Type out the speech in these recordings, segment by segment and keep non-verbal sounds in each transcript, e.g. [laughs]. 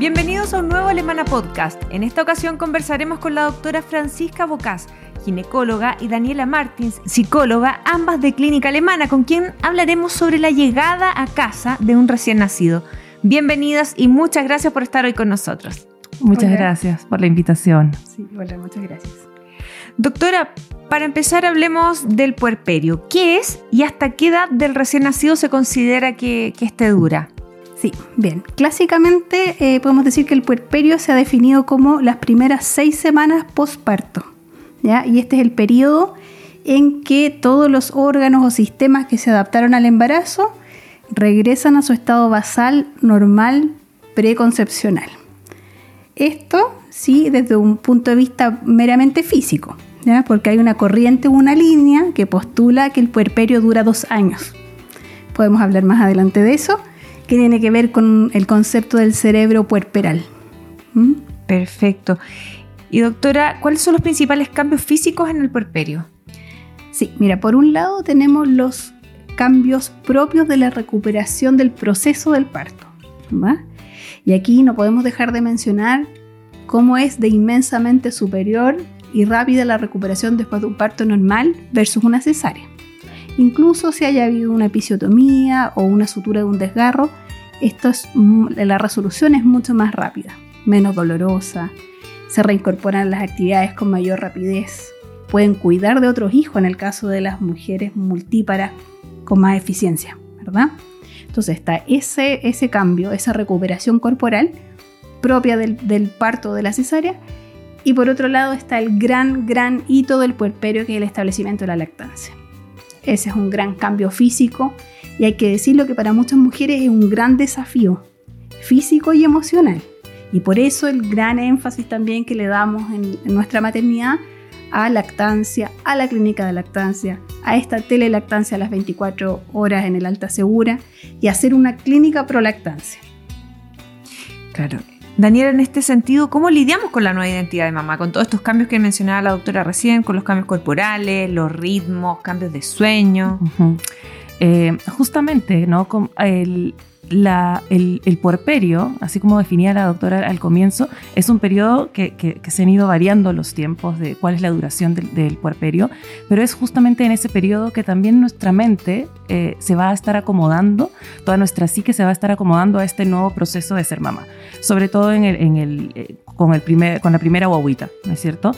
Bienvenidos a un nuevo Alemana Podcast. En esta ocasión conversaremos con la doctora Francisca Bocas, ginecóloga, y Daniela Martins, psicóloga, ambas de Clínica Alemana, con quien hablaremos sobre la llegada a casa de un recién nacido. Bienvenidas y muchas gracias por estar hoy con nosotros. Muchas gracias por la invitación. Sí, hola, muchas gracias. Doctora, para empezar hablemos del puerperio. ¿Qué es y hasta qué edad del recién nacido se considera que, que este dura? Sí, bien. Clásicamente eh, podemos decir que el puerperio se ha definido como las primeras seis semanas postparto. Y este es el periodo en que todos los órganos o sistemas que se adaptaron al embarazo regresan a su estado basal normal preconcepcional. Esto sí desde un punto de vista meramente físico, ¿ya? porque hay una corriente una línea que postula que el puerperio dura dos años. Podemos hablar más adelante de eso que tiene que ver con el concepto del cerebro puerperal. ¿Mm? Perfecto. Y doctora, ¿cuáles son los principales cambios físicos en el puerperio? Sí, mira, por un lado tenemos los cambios propios de la recuperación del proceso del parto. Y aquí no podemos dejar de mencionar cómo es de inmensamente superior y rápida la recuperación después de un parto normal versus una cesárea. Incluso si haya habido una episiotomía o una sutura de un desgarro, esto es, la resolución es mucho más rápida, menos dolorosa, se reincorporan las actividades con mayor rapidez, pueden cuidar de otros hijos en el caso de las mujeres multíparas con más eficiencia, ¿verdad? Entonces está ese, ese cambio, esa recuperación corporal propia del, del parto de la cesárea y por otro lado está el gran, gran hito del puerperio que es el establecimiento de la lactancia. Ese es un gran cambio físico y hay que decirlo que para muchas mujeres es un gran desafío físico y emocional. Y por eso el gran énfasis también que le damos en, nuestra maternidad a lactancia, a la clínica de lactancia, a esta telelactancia a las 24 horas en el alta segura y hacer una clínica pro lactancia. Claro, Daniela, en este sentido, ¿cómo lidiamos con la nueva identidad de mamá? Con todos estos cambios que mencionaba la doctora recién, con los cambios corporales, los ritmos, cambios de sueño. Eh, justamente, ¿no? El, el, puerperio, así como definía la doctora al comienzo, es un periodo que, se han ido variando los tiempos de cuál es la duración del, puerperio, pero es justamente en ese periodo que también nuestra mente eh, se va a estar acomodando, toda nuestra psique se va a estar acomodando a este nuevo proceso de ser mamá, sobre todo en el, eh, con, el primer, con la primera guaguita, ¿no es cierto?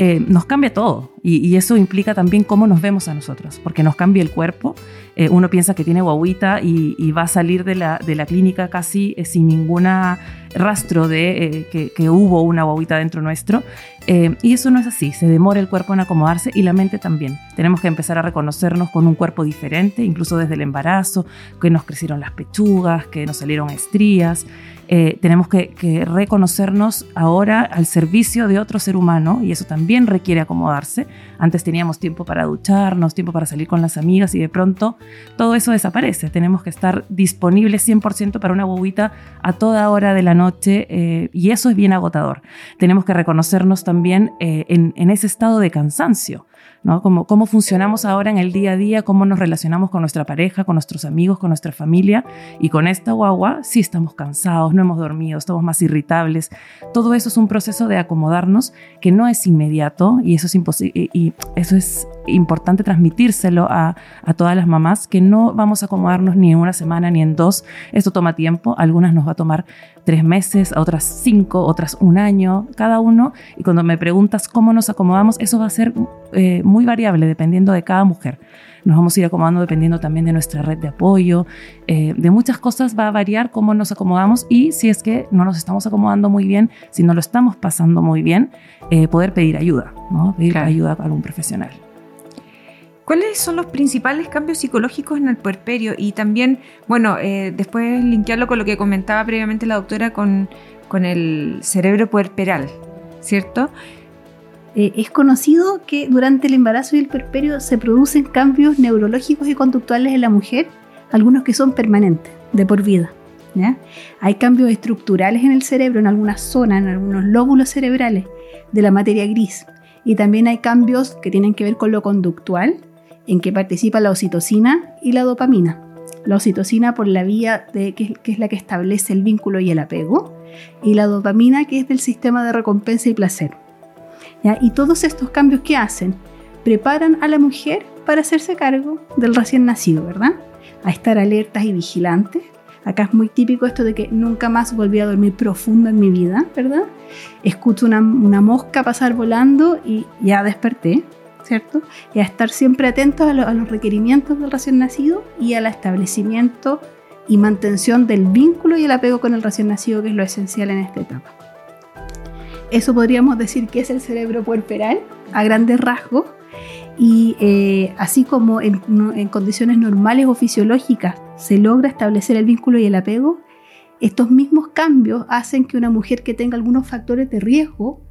Eh, nos cambia todo y, eso implica también cómo nos vemos a nosotros, porque nos cambia el cuerpo. Eh, uno piensa que tiene guaguita y, va a salir de la, de la clínica casi eh, sin ningún rastro de que, que, hubo una guaguita dentro nuestro. y eso no es así, se demora el cuerpo en acomodarse y la mente también. Tenemos que empezar a reconocernos con un cuerpo diferente, incluso desde el embarazo, que nos crecieron las pechugas, que nos salieron estrías. Eh, tenemos que, reconocernos ahora al servicio de otro ser humano y eso también requiere acomodarse. Antes teníamos tiempo para ducharnos, tiempo para salir con las amigas y de pronto todo eso desaparece. Tenemos que estar disponibles 100% para una bobita a toda hora de la noche eh, y eso es bien agotador. Tenemos que reconocernos también eh, en ese estado de cansancio. Cómo funcionamos ahora en el día a día, cómo nos relacionamos con nuestra pareja, con nuestros amigos, con nuestra familia. Y con esta guagua sí estamos cansados, no hemos dormido, estamos más irritables. Todo eso es un proceso de acomodarnos que no es inmediato y eso es, y eso es importante transmitírselo a, a, todas las mamás, que no vamos a acomodarnos ni en una semana ni en dos. Esto toma tiempo, algunas nos va a tomar tres meses, a otras cinco, otras un año, cada uno. Y cuando me preguntas cómo nos acomodamos, eso va a ser eh, muy variable dependiendo de cada mujer. Nos vamos a ir acomodando dependiendo también de nuestra red de apoyo, eh, de muchas cosas va a variar cómo nos acomodamos y si es que no nos estamos acomodando muy bien, si no lo estamos pasando muy bien, eh, poder pedir ayuda, ¿no? pedir ayuda a algún profesional. ¿Cuáles son los principales cambios psicológicos en el puerperio? Y también, bueno, eh, después linkearlo con lo que comentaba previamente la doctora con, con el cerebro puerperal, ¿cierto? eh, es conocido que durante el embarazo y el perperio se producen cambios neurológicos y conductuales en la mujer, algunos que son permanentes, de por vida. Hay cambios estructurales en el cerebro, en algunas zonas, en algunos lóbulos cerebrales de la materia gris. Y también hay cambios que tienen que ver con lo conductual, en que participa la oxitocina y la dopamina. La oxitocina por la vía de, que, es la que establece el vínculo y el apego, y la dopamina que es del sistema de recompensa y placer. Y todos estos cambios que hacen preparan a la mujer para hacerse cargo del recién nacido, ¿verdad? A estar alertas y vigilantes. Acá es muy típico esto de que nunca más volví a dormir profundo en mi vida, ¿verdad? Escucho una, mosca pasar volando y ya desperté, ¿cierto? Y a estar siempre atentos a, los requerimientos del recién nacido y al establecimiento y mantención del vínculo y el apego con el recién nacido, que es lo esencial en esta etapa. Eso podríamos decir que es el cerebro puerperal a grandes rasgos. Y eh, así como en, condiciones normales o fisiológicas se logra establecer el vínculo y el apego, estos mismos cambios hacen que una mujer que tenga algunos factores de riesgo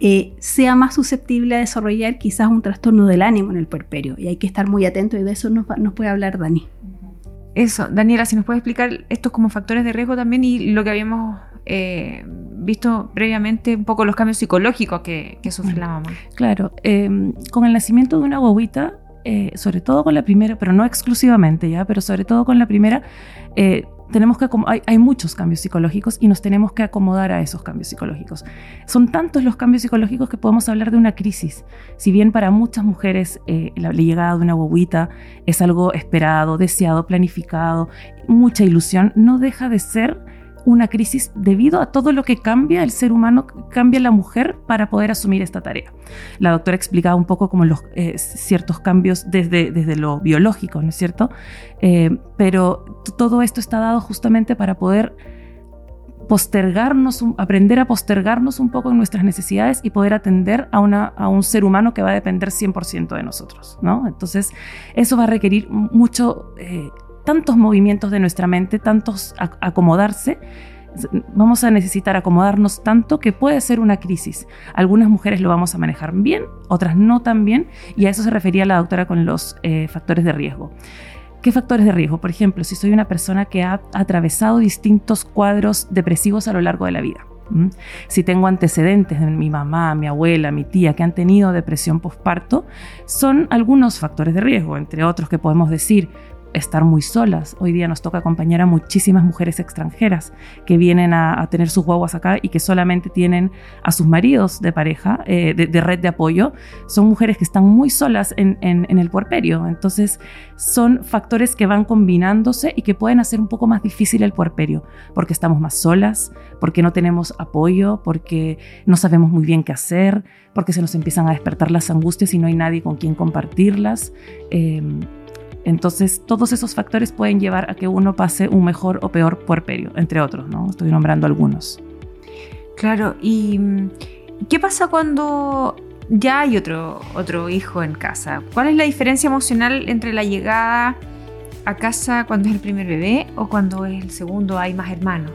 eh, sea más susceptible a desarrollar quizás un trastorno del ánimo en el puerperio. Y hay que estar muy atento y de eso nos, nos puede hablar Dani. Eso, Daniela, si nos puede explicar estos como factores de riesgo también y lo que habíamos eh, visto previamente un poco los cambios psicológicos que, sufre la mamá. Claro, em, con el nacimiento de una guaguita, eh, sobre todo con la primera, pero no exclusivamente ya, pero sobre todo con la primera, eh, tenemos que hay, muchos cambios psicológicos y nos tenemos que acomodar a esos cambios psicológicos. Son tantos los cambios psicológicos que podemos hablar de una crisis. Si bien para muchas mujeres la, llegada de una guaguita es algo esperado, deseado, planificado, mucha ilusión, no deja de ser una crisis debido a todo lo que cambia el ser humano, cambia la mujer para poder asumir esta tarea. La doctora explicaba un poco como los eh, ciertos cambios desde, desde lo biológico, ¿no es cierto? Eh, pero todo esto está dado justamente para poder postergarnos, aprender a postergarnos un poco en nuestras necesidades y poder atender a, una, a un ser humano que va a depender 100% de nosotros, ¿no? Entonces, eso va a requerir mucho eh, tantos movimientos de nuestra mente, tantos acomodarse, vamos a necesitar acomodarnos tanto que puede ser una crisis. Algunas mujeres lo vamos a manejar bien, otras no tan bien, y a eso se refería la doctora con los eh, factores de riesgo. ¿Qué factores de riesgo? Por ejemplo, si soy una persona que ha atravesado distintos cuadros depresivos a lo largo de la vida. Si tengo antecedentes de mi mamá, mi abuela, mi tía que han tenido depresión postparto, son algunos factores de riesgo, entre otros que podemos decir estar muy solas. Hoy día nos toca acompañar a muchísimas mujeres extranjeras que vienen a, tener sus guaguas acá y que solamente tienen a sus maridos de pareja, eh, de, red de apoyo. Son mujeres que están muy solas en, el puerperio. Entonces son factores que van combinándose y que pueden hacer un poco más difícil el puerperio, porque estamos más solas, porque no tenemos apoyo, porque no sabemos muy bien qué hacer, porque se nos empiezan a despertar las angustias y no hay nadie con quien compartirlas. Em, entonces, todos esos factores pueden llevar a que uno pase un mejor o peor puerperio, entre otros, ¿no? Estoy nombrando algunos. Claro, ¿y mm, qué pasa cuando ya hay otro, otro hijo en casa? ¿Cuál es la diferencia emocional entre la llegada a casa cuando es el primer bebé o cuando es el segundo hay más hermanos?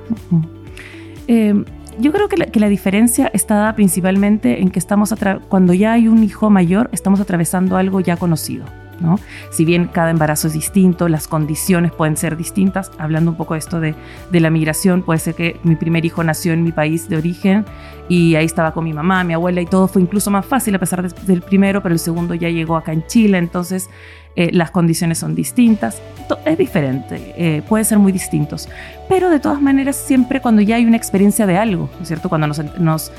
Eh, yo creo que la, que la, diferencia está dada principalmente en que estamos cuando ya hay un hijo mayor, estamos atravesando algo ya conocido. Si bien cada embarazo es distinto, las condiciones pueden ser distintas, hablando un poco de esto de, la migración, puede ser que mi primer hijo nació en mi país de origen y ahí estaba con mi mamá, mi abuela y todo fue incluso más fácil a pesar del primero, pero el segundo ya llegó acá en Chile, entonces eh, las condiciones son distintas, es diferente, eh, puede ser muy distintos, pero de todas maneras siempre cuando ya hay una experiencia de algo, ¿no es cierto? Cuando nos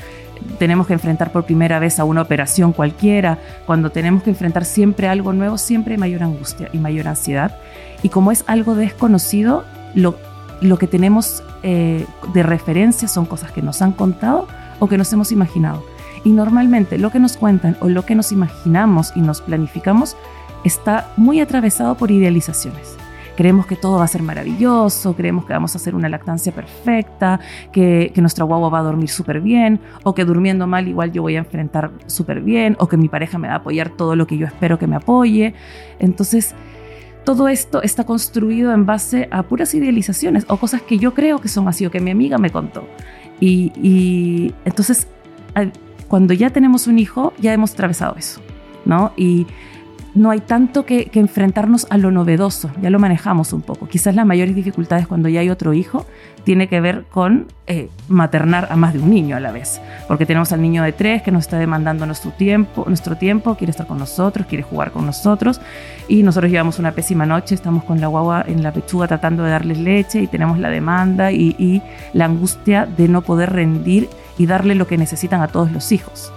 tenemos que enfrentar por primera vez a una operación cualquiera, cuando tenemos que enfrentar siempre algo nuevo, siempre hay mayor angustia y mayor ansiedad. Y como es algo desconocido, lo, lo que tenemos eh, de referencia son cosas que nos han contado o que nos hemos imaginado. Y normalmente lo que nos cuentan o lo que nos imaginamos y nos planificamos está muy atravesado por idealizaciones creemos que todo va a ser maravilloso, creemos que vamos a hacer una lactancia perfecta, que, que nuestra guagua va a dormir súper bien, o que durmiendo mal igual yo voy a enfrentar súper bien, o que mi pareja me va a apoyar todo lo que yo espero que me apoye. Entonces, todo esto está construido en base a puras idealizaciones o cosas que yo creo que son así o que mi amiga me contó. Y, y entonces cuando ya tenemos un hijo, ya hemos atravesado eso, ¿no? Y no hay tanto que, enfrentarnos a lo novedoso, ya lo manejamos un poco. Quizás las mayores dificultades cuando ya hay otro hijo tiene que ver con eh, maternar a más de un niño a la vez, porque tenemos al niño de tres que nos está demandando nuestro tiempo, nuestro tiempo, quiere estar con nosotros, quiere jugar con nosotros, y nosotros llevamos una pésima noche, estamos con la guagua en la pechuga tratando de darles leche y tenemos la demanda y, la angustia de no poder rendir y darle lo que necesitan a todos los hijos.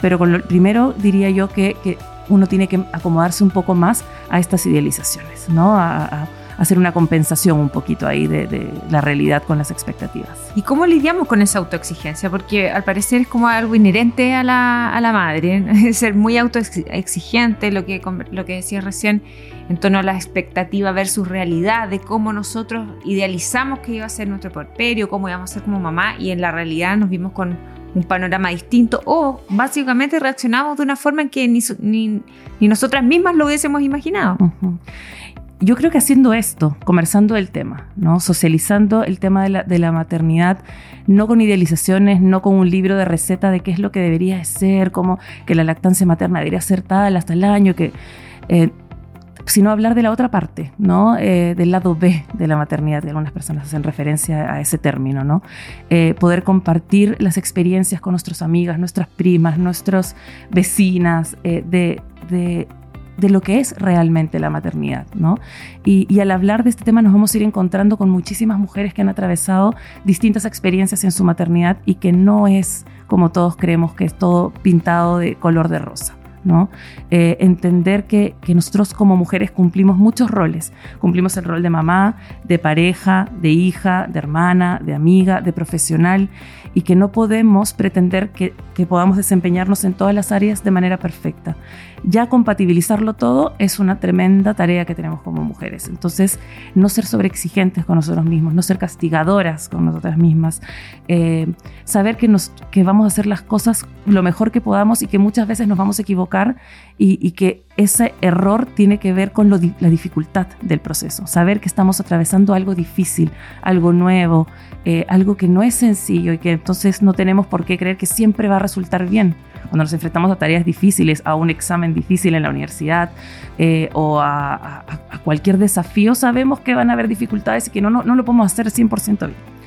Pero con lo primero diría yo que, que uno tiene que acomodarse un poco más a estas idealizaciones, ¿no? A, hacer una compensación un poquito ahí de, la realidad con las expectativas. ¿Y cómo lidiamos con esa autoexigencia? Porque al parecer es como algo inherente a la, a la madre, [laughs] ser muy autoexigente, lo que, lo que decías recién, en torno a la expectativa versus realidad, de cómo nosotros idealizamos que iba a ser nuestro porperio, cómo íbamos a ser como mamá, y en la realidad nos vimos con un panorama distinto o básicamente reaccionamos de una forma en que ni, ni, nosotras mismas lo hubiésemos imaginado. Yo creo que haciendo esto, conversando del tema, ¿no? socializando el tema de la, de la, maternidad, no con idealizaciones, no con un libro de receta de qué es lo que debería ser, como que la lactancia materna debería ser tal hasta el año, que eh, sino hablar de la otra parte, ¿no? Eh, del lado B de la maternidad, que algunas personas hacen referencia a ese término, ¿no? Eh, poder compartir las experiencias con nuestras amigas, nuestras primas, nuestras vecinas, eh, de, de, lo que es realmente la maternidad, ¿no? Y, y, al hablar de este tema nos vamos a ir encontrando con muchísimas mujeres que han atravesado distintas experiencias en su maternidad y que no es como todos creemos que es todo pintado de color de rosa. Eh, entender que, que, nosotros como mujeres cumplimos muchos roles. Cumplimos el rol de mamá, de pareja, de hija, de hermana, de amiga, de profesional y que no podemos pretender que, que podamos desempeñarnos en todas las áreas de manera perfecta. Ya compatibilizarlo todo es una tremenda tarea que tenemos como mujeres. Entonces, no ser sobreexigentes con nosotros mismos, no ser castigadoras con nosotras mismas, eh, saber que, nos, que vamos a hacer las cosas lo mejor que podamos y que muchas veces nos vamos a equivocar y, que ese error tiene que ver con la dificultad del proceso, saber que estamos atravesando algo difícil, algo nuevo, eh, algo que no es sencillo y que entonces no tenemos por qué creer que siempre va a resultar bien. Cuando nos enfrentamos a tareas difíciles, a un examen difícil en la universidad eh, o a, cualquier desafío, sabemos que van a haber dificultades y que no, no, no lo podemos hacer 100% bien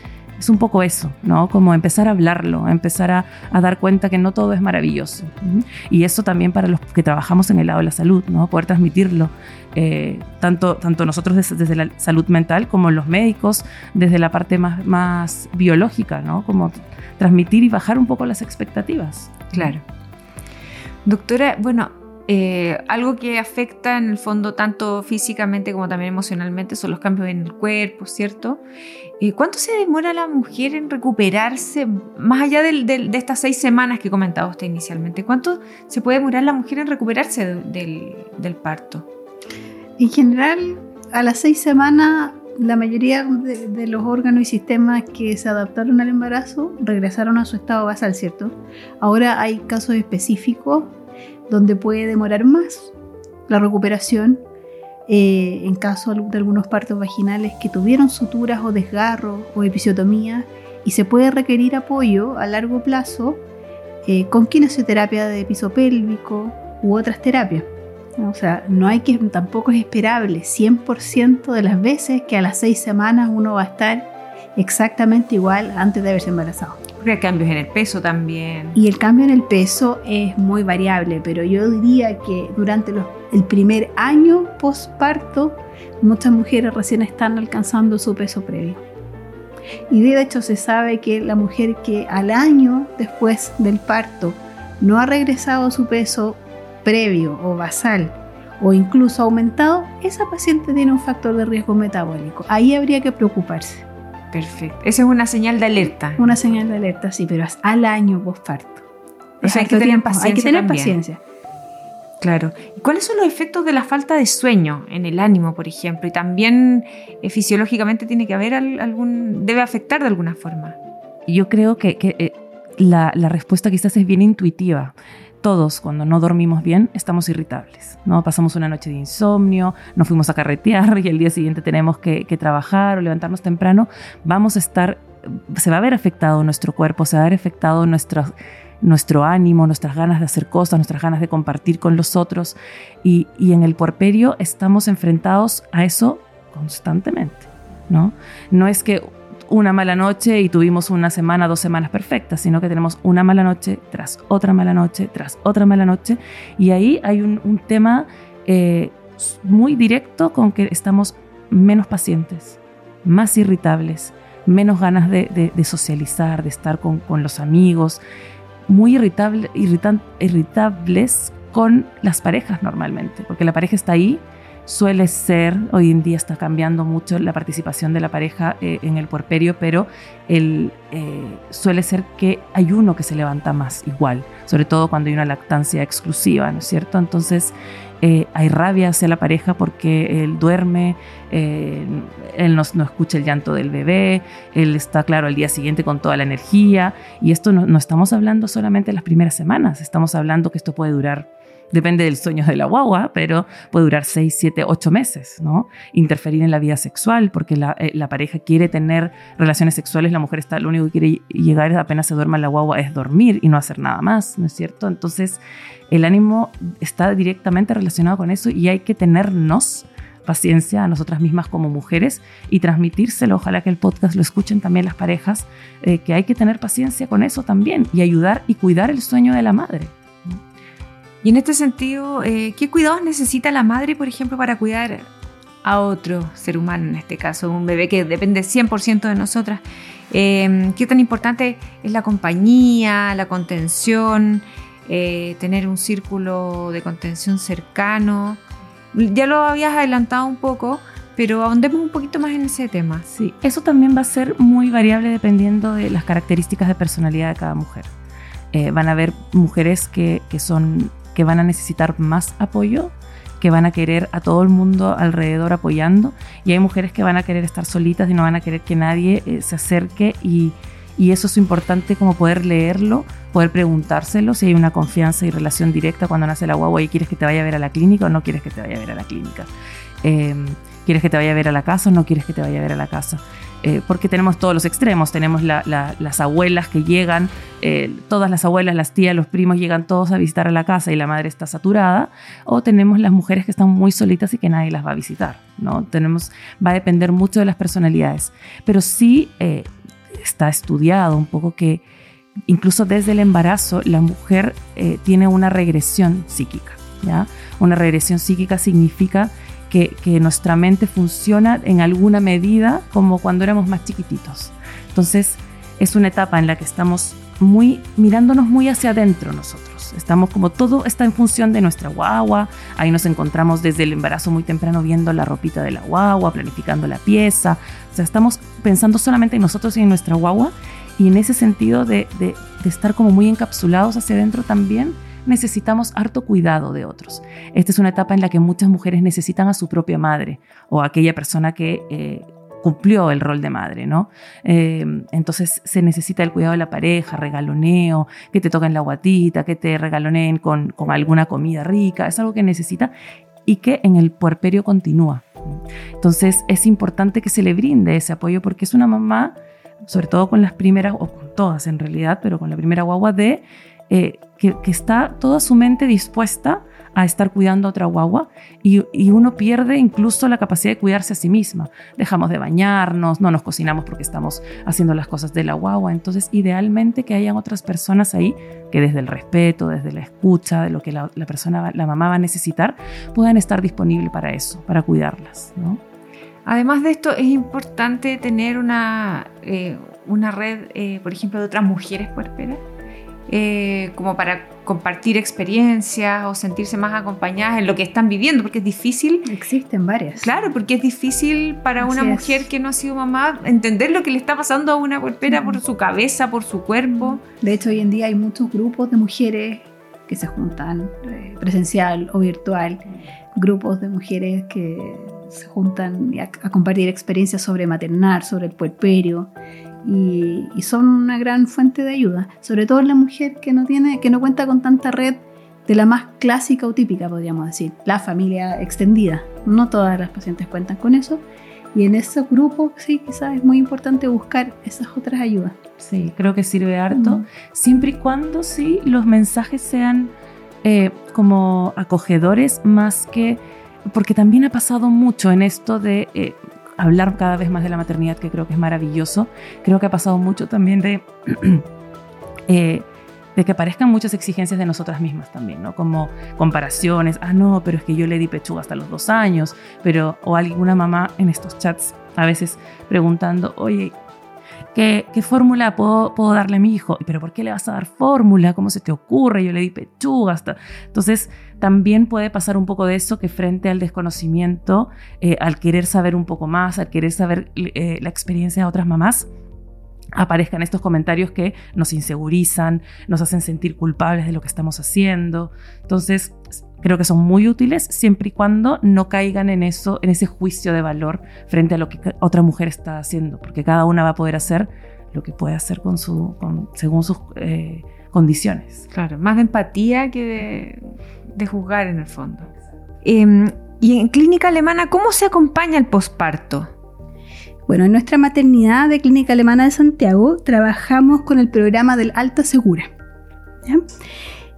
es un poco eso, ¿no? Como empezar a hablarlo, empezar a, dar cuenta que no todo es maravilloso. Y eso también para los que trabajamos en el lado de la salud, ¿no? Poder transmitirlo, eh, tanto, tanto nosotros desde, la salud mental como los médicos, desde la parte más, más biológica, ¿no? Como transmitir y bajar un poco las expectativas. Claro. Doctora, bueno, eh, algo que afecta en el fondo tanto físicamente como también emocionalmente son los cambios en el cuerpo, ¿cierto? Eh, ¿Cuánto se demora la mujer en recuperarse, más allá de estas seis semanas que comentaba usted inicialmente? ¿Cuánto se puede demorar la mujer en recuperarse del, parto? En general, a las seis semanas, la mayoría de, los órganos y sistemas que se adaptaron al embarazo regresaron a su estado basal, ¿cierto? Ahora hay casos específicos donde puede demorar más la recuperación eh, en caso de algunos partos vaginales que tuvieron suturas o desgarros o episiotomía y se puede requerir apoyo a largo plazo eh, con kinesioterapia de piso pélvico u otras terapias. O sea, no hay que, tampoco es esperable 100% de las veces que a las seis semanas uno va a estar exactamente igual antes de haberse embarazado. Porque cambios en el peso también. Y el cambio en el peso es muy variable, pero yo diría que durante el primer año postparto, muchas mujeres recién están alcanzando su peso previo. Y de hecho se sabe que la mujer que al año después del parto no ha regresado a su peso previo o basal o incluso aumentado, esa paciente tiene un factor de riesgo metabólico. Ahí habría que preocuparse. Perfecto. Esa es una señal de alerta. Una señal de alerta, sí, pero al año postparto. O sea, hay que tener paciencia. Hay que tener paciencia. Claro. ¿Y cuáles son los efectos de la falta de sueño en el ánimo, por ejemplo? Y también eh, fisiológicamente tiene que haber algún. debe afectar de alguna forma. Yo creo que, eh, la, la respuesta quizás es bien intuitiva todos cuando no dormimos bien estamos irritables, ¿no? Pasamos una noche de insomnio, nos fuimos a carretear y el día siguiente tenemos que, trabajar o levantarnos temprano, vamos a estar, se va a ver afectado nuestro cuerpo, se va a ver afectado nuestro ánimo, nuestras ganas de hacer cosas, nuestras ganas de compartir con los otros. Y, y en el puerperio estamos enfrentados a eso constantemente, ¿no? No es que una mala noche y tuvimos una semana, dos semanas perfectas, sino que tenemos una mala noche tras otra mala noche, tras otra mala noche. Y ahí hay un, tema eh, muy directo con que estamos menos pacientes, más irritables, menos ganas de, socializar, de estar con, con los amigos, muy irritable, irritan, irritables con las parejas normalmente, porque la pareja está ahí suele ser, hoy en día está cambiando mucho la participación de la pareja eh, en el puerperio, pero el, eh, suele ser que hay uno que se levanta más igual, sobre todo cuando hay una lactancia exclusiva, ¿no es cierto? Entonces eh, hay rabia hacia la pareja porque él duerme, él no, no, escucha el llanto del bebé, él está claro al día siguiente con toda la energía y esto no, no estamos hablando solamente de las primeras semanas, estamos hablando que esto puede durar depende del sueño de la guagua, pero puede durar 6, 7, 8 meses, ¿no? Interferir en la vida sexual, porque la, eh, la, pareja quiere tener relaciones sexuales, la mujer está, lo único que quiere llegar apenas se duerma la guagua es dormir y no hacer nada más, ¿no es cierto? Entonces, el ánimo está directamente relacionado con eso y hay que tenernos paciencia a nosotras mismas como mujeres y transmitírselo. Ojalá que el podcast lo escuchen también las parejas, eh, que hay que tener paciencia con eso también y ayudar y cuidar el sueño de la madre. Y en este sentido, eh, ¿qué cuidados necesita la madre, por ejemplo, para cuidar a otro ser humano, en este caso un bebé que depende 100% de nosotras? Eh, ¿Qué tan importante es la compañía, la contención, eh, tener un círculo de contención cercano? Ya lo habías adelantado un poco, pero ahondemos un poquito más en ese tema. Sí, eso también va a ser muy variable dependiendo de las características de personalidad de cada mujer. Eh, van a haber mujeres que, que son que van a necesitar más apoyo, que van a querer a todo el mundo alrededor apoyando y hay mujeres que van a querer estar solitas y no van a querer que nadie eh, se acerque y, y, eso es importante como poder leerlo, poder preguntárselo si hay una confianza y relación directa cuando nace la guagua y quieres que te vaya a ver a la clínica o no quieres que te vaya a ver a la clínica. Eh, ¿Quieres que te vaya a ver a la casa o no quieres que te vaya a ver a la casa? Eh, porque tenemos todos los extremos, tenemos la, la, las abuelas que llegan, eh, todas las abuelas, las tías, los primos llegan todos a visitar a la casa y la madre está saturada, o tenemos las mujeres que están muy solitas y que nadie las va a visitar, ¿no? Tenemos, va a depender mucho de las personalidades, pero sí eh, está estudiado un poco que incluso desde el embarazo la mujer eh, tiene una regresión psíquica, ¿ya? Una regresión psíquica significa que, nuestra mente funciona en alguna medida como cuando éramos más chiquititos. Entonces, es una etapa en la que estamos muy mirándonos muy hacia adentro nosotros. Estamos como todo está en función de nuestra guagua. Ahí nos encontramos desde el embarazo muy temprano viendo la ropita de la guagua, planificando la pieza. O sea, estamos pensando solamente en nosotros y en nuestra guagua. Y en ese sentido de, de estar como muy encapsulados hacia adentro también, necesitamos harto cuidado de otros. Esta es una etapa en la que muchas mujeres necesitan a su propia madre o a aquella persona que eh, cumplió el rol de madre, ¿no? Eh, entonces se necesita el cuidado de la pareja, regaloneo, que te toquen la guatita, que te regaloneen con, con alguna comida rica, es algo que necesita y que en el puerperio continúa. Entonces es importante que se le brinde ese apoyo porque es una mamá, sobre todo con las primeras, o con todas en realidad, pero con la primera guagua de eh, que, está toda su mente dispuesta a estar cuidando a otra guagua y, y, uno pierde incluso la capacidad de cuidarse a sí misma. Dejamos de bañarnos, no nos cocinamos porque estamos haciendo las cosas de la guagua. Entonces, idealmente que hayan otras personas ahí que desde el respeto, desde la escucha de lo que la, la persona, la mamá va a necesitar, puedan estar disponibles para eso, para cuidarlas. ¿no? Además de esto, es importante tener una, eh, una red, eh, por ejemplo, de otras mujeres puerperas eh, como para compartir experiencias o sentirse más acompañadas en lo que están viviendo, porque es difícil. Existen varias. Claro, porque es difícil para Así una mujer es. que no ha sido mamá entender lo que le está pasando a una cuerpera mm. por su cabeza, por su cuerpo. De hecho, hoy en día hay muchos grupos de mujeres que se juntan eh, presencial o virtual, grupos de mujeres que se juntan a, a compartir experiencias sobre maternar, sobre el puerperio y, y, son una gran fuente de ayuda, sobre todo en la mujer que no tiene, que no cuenta con tanta red de la más clásica o típica, podríamos decir, la familia extendida. No todas las pacientes cuentan con eso y en ese grupo sí, quizás es muy importante buscar esas otras ayudas. Sí, creo que sirve harto, siempre y cuando sí los mensajes sean eh, como acogedores más que, porque también ha pasado mucho en esto de eh, hablar cada vez más de la maternidad, que creo que es maravilloso, creo que ha pasado mucho también de... [clears throat] Eh, de que aparezcan muchas exigencias de nosotras mismas también, ¿no? Como comparaciones, ah, no, pero es que yo le di pechuga hasta los dos años, pero, o alguna mamá en estos chats a veces preguntando, oye, ¿Qué, fórmula puedo, puedo, darle a mi hijo? ¿Pero por qué le vas a dar fórmula? ¿Cómo se te ocurre? Yo le di pechuga. Hasta... Entonces, también puede pasar un poco de eso que frente al desconocimiento, eh, al querer saber un poco más, al querer saber eh, la experiencia de otras mamás, aparezcan estos comentarios que nos insegurizan, nos hacen sentir culpables de lo que estamos haciendo. Entonces, creo que son muy útiles siempre y cuando no caigan en eso, en ese juicio de valor frente a lo que otra mujer está haciendo, porque cada una va a poder hacer lo que puede hacer con su, según sus eh, condiciones. Claro, más de empatía que de, juzgar en el fondo. Em, y en clínica alemana, ¿cómo se acompaña el posparto? Bueno, en nuestra maternidad de Clínica Alemana de Santiago trabajamos con el programa del Alta Segura.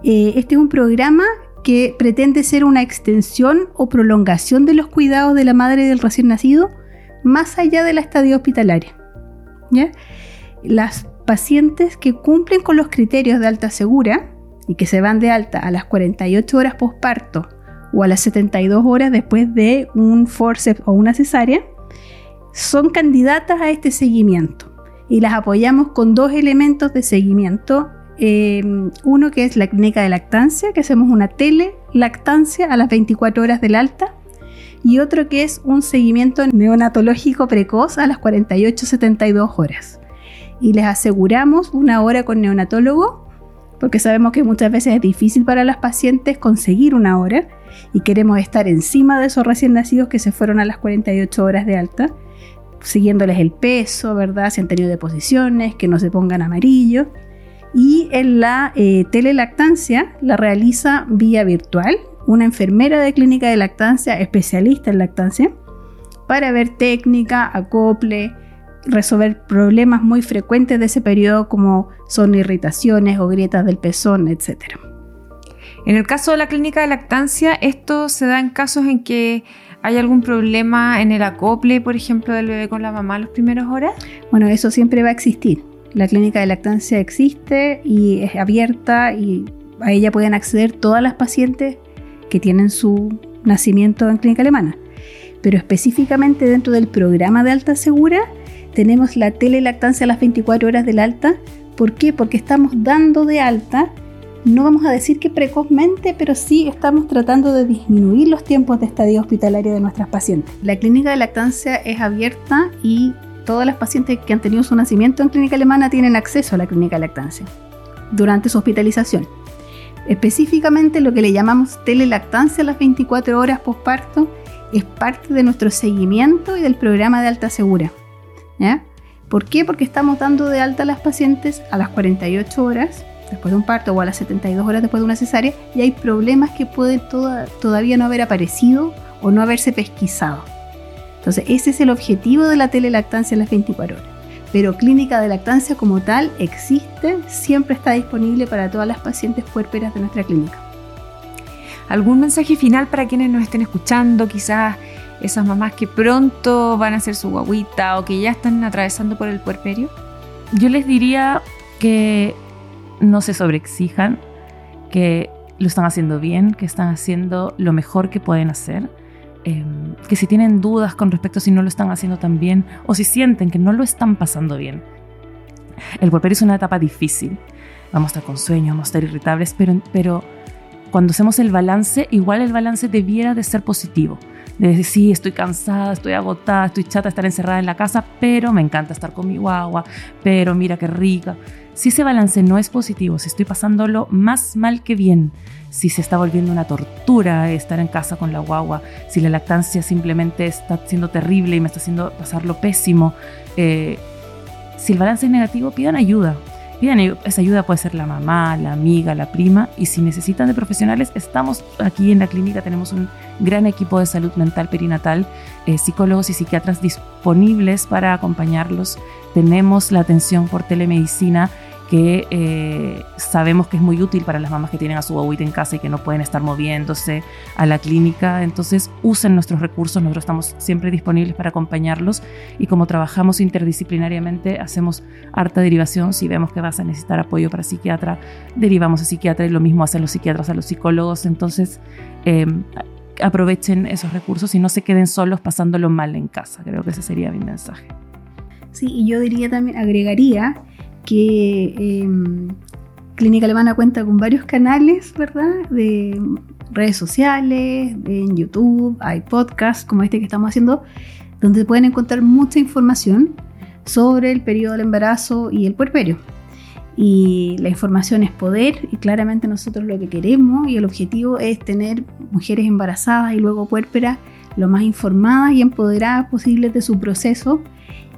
Eh, este es un programa que pretende ser una extensión o prolongación de los cuidados de la madre y del recién nacido más allá de la estadía hospitalaria. Las pacientes que cumplen con los criterios de alta segura y que se van de alta a las 48 horas posparto o a las 72 horas después de un forceps o una cesárea, son candidatas a este seguimiento y las apoyamos con dos elementos de seguimiento Em, uno que es la clínica de lactancia, que hacemos una tele-lactancia a las 24 horas del alta, y otro que es un seguimiento neonatológico precoz a las 48-72 horas. Y les aseguramos una hora con neonatólogo, porque sabemos que muchas veces es difícil para las pacientes conseguir una hora y queremos estar encima de esos recién nacidos que se fueron a las 48 horas de alta, siguiéndoles el peso, ¿verdad? Si han tenido deposiciones, que no se pongan amarillo y en la eh, telelactancia la realiza vía virtual una enfermera de clínica de lactancia especialista en lactancia para ver técnica, acople, resolver problemas muy frecuentes de ese periodo como son irritaciones o grietas del pezón, etc. En el caso de la clínica de lactancia, esto se da en casos en que hay algún problema en el acople, por ejemplo, del bebé con la mamá las primeras horas. Bueno, eso siempre va a existir. La clínica de lactancia existe y es abierta y a ella pueden acceder todas las pacientes que tienen su nacimiento en clínica alemana. Pero específicamente dentro del programa de alta segura tenemos la telelactancia a las 24 horas del alta. ¿Por qué? Porque estamos dando de alta, no vamos a decir que precozmente, pero sí estamos tratando de disminuir los tiempos de estadía hospitalaria de nuestras pacientes. La clínica de lactancia es abierta y todas las pacientes que han tenido su nacimiento en clínica alemana tienen acceso a la clínica de lactancia durante su hospitalización. Específicamente lo que le llamamos telelactancia a las 24 horas posparto es parte de nuestro seguimiento y del programa de alta segura. ¿Por qué? Porque estamos dando de alta a las pacientes a las 48 horas después de un parto o a las 72 horas después de una cesárea y hay problemas que pueden todavía no haber aparecido o no haberse pesquisado. Entonces, ese es el objetivo de la telelactancia en las 24 horas. Pero clínica de lactancia como tal existe, siempre está disponible para todas las pacientes puérperas de nuestra clínica. ¿Algún mensaje final para quienes nos estén escuchando? Quizás esas mamás que pronto van a hacer su guaguita o que ya están atravesando por el puerperio. Yo les diría que no se sobreexijan, que lo están haciendo bien, que están haciendo lo mejor que pueden hacer Em, que si tienen dudas con respecto a si no lo están haciendo tan bien o si sienten que no lo están pasando bien. El puerperio es una etapa difícil. Vamos a estar con sueño, vamos a estar irritables, pero, pero cuando hacemos el balance, igual el balance debiera de ser positivo. De decir, sí, estoy cansada, estoy agotada, estoy chata de estar encerrada en la casa, pero me encanta estar con mi guagua, pero mira qué rica. Si ese balance no es positivo, si estoy pasándolo más mal que bien, si se está volviendo una tortura estar en casa con la guagua, si la lactancia simplemente está siendo terrible y me está haciendo pasarlo pésimo, eh, si el balance es negativo, pidan ayuda. Bien, esa ayuda puede ser la mamá, la amiga, la prima, y si necesitan de profesionales, estamos aquí en la clínica, tenemos un gran equipo de salud mental perinatal, eh, psicólogos y psiquiatras disponibles para acompañarlos. Tenemos la atención por telemedicina que eh, sabemos que es muy útil para las mamás que tienen a su abuita en casa y que no pueden estar moviéndose a la clínica. Entonces usen nuestros recursos, nosotros estamos siempre disponibles para acompañarlos y como trabajamos interdisciplinariamente, hacemos harta derivación. Si vemos que vas a necesitar apoyo para psiquiatra, derivamos a psiquiatra y lo mismo hacen los psiquiatras a los psicólogos. Entonces, em, aprovechen esos recursos y no se queden solos pasándolo mal en casa. Creo que ese sería mi mensaje. Sí, y yo diría también, agregaría que em, Clínica Alemana cuenta con varios canales, ¿verdad? De redes sociales, en YouTube, hay podcasts como este que estamos haciendo, donde pueden encontrar mucha información sobre el periodo del embarazo y el puerperio. Y la información es poder y claramente nosotros lo que queremos y el objetivo es tener mujeres embarazadas y luego puérperas lo más informadas y empoderadas posibles de su proceso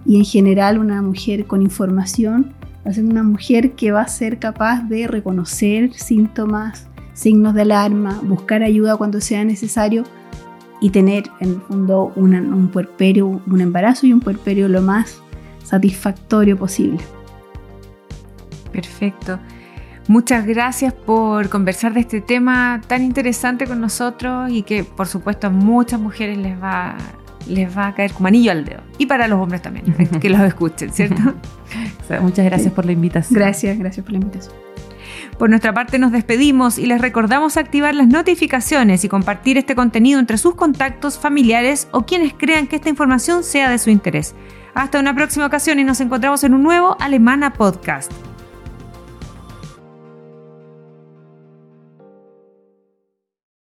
y en general una mujer con información va a ser una mujer que va a ser capaz de reconocer síntomas, signos de alarma, buscar ayuda cuando sea necesario y tener en el fondo un puerperio, un embarazo y un puerperio lo más satisfactorio posible. Perfecto. Muchas gracias por conversar de este tema tan interesante con nosotros y que por supuesto a muchas mujeres les va les va a caer como anillo al dedo. Y para los hombres también, [laughs] que los escuchen, ¿cierto? [laughs] Muchas gracias por la invitación. Gracias, gracias por la invitación. Por nuestra parte nos despedimos y les recordamos activar las notificaciones y compartir este contenido entre sus contactos familiares o quienes crean que esta información sea de su interés. Hasta una próxima ocasión y nos encontramos en un nuevo Alemana Podcast.